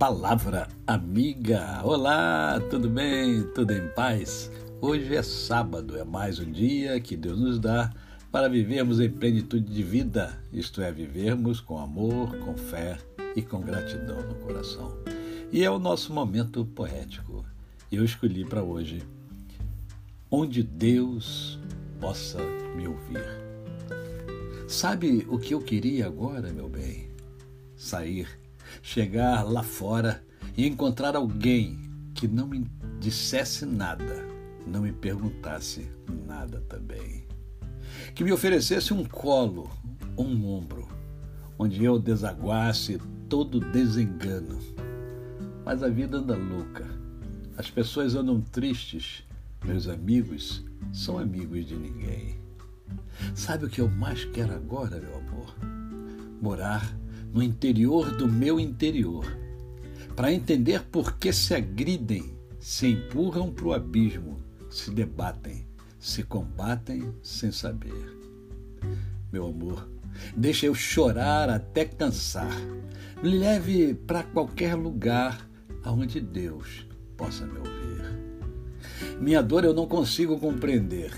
Palavra amiga. Olá, tudo bem? Tudo em paz? Hoje é sábado, é mais um dia que Deus nos dá para vivermos em plenitude de vida, isto é, vivermos com amor, com fé e com gratidão no coração. E é o nosso momento poético. Eu escolhi para hoje onde Deus possa me ouvir. Sabe o que eu queria agora, meu bem? Sair, chegar lá fora e encontrar alguém que não me dissesse nada, não me perguntasse nada também. Que me oferecesse um colo, um ombro, onde eu desaguasse todo desengano. Mas a vida anda louca. As pessoas andam tristes. Meus amigos são amigos de ninguém. Sabe o que eu mais quero agora, meu amor? Morar no interior do meu interior, para entender por que se agridem, se empurram para o abismo, se debatem, se combatem sem saber. Meu amor, deixa eu chorar até cansar. Me leve para qualquer lugar aonde Deus possa me ouvir. Minha dor eu não consigo compreender.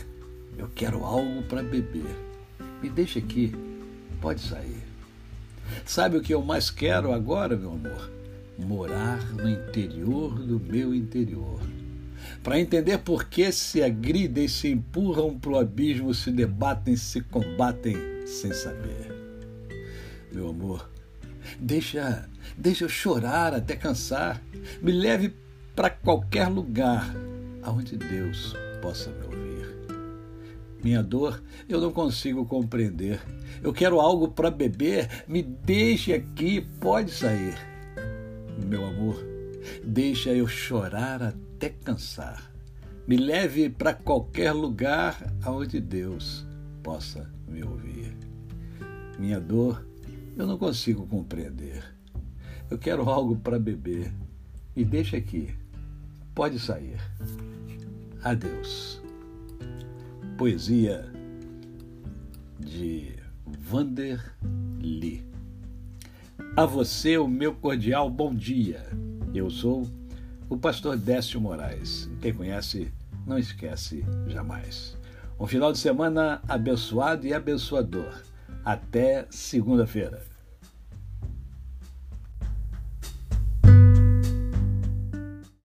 Eu quero algo para beber. Me deixe aqui, pode sair. Sabe o que eu mais quero agora, meu amor? Morar no interior do meu interior. Para entender por que se agridem, se empurram para o abismo, se debatem, se combatem sem saber. Meu amor, deixa, deixa eu chorar até cansar. Me leve para qualquer lugar aonde Deus possa me ouvir. Minha dor eu não consigo compreender. Eu quero algo para beber. Me deixe aqui, pode sair. Meu amor, deixa eu chorar até cansar. Me leve para qualquer lugar aonde Deus possa me ouvir. Minha dor eu não consigo compreender. Eu quero algo para beber. Me deixa aqui. Pode sair. Adeus. Poesia de Vander Lee. A você o meu cordial bom dia. Eu sou o pastor Décio Moraes. Quem conhece, não esquece jamais. Um final de semana abençoado e abençoador. Até segunda-feira.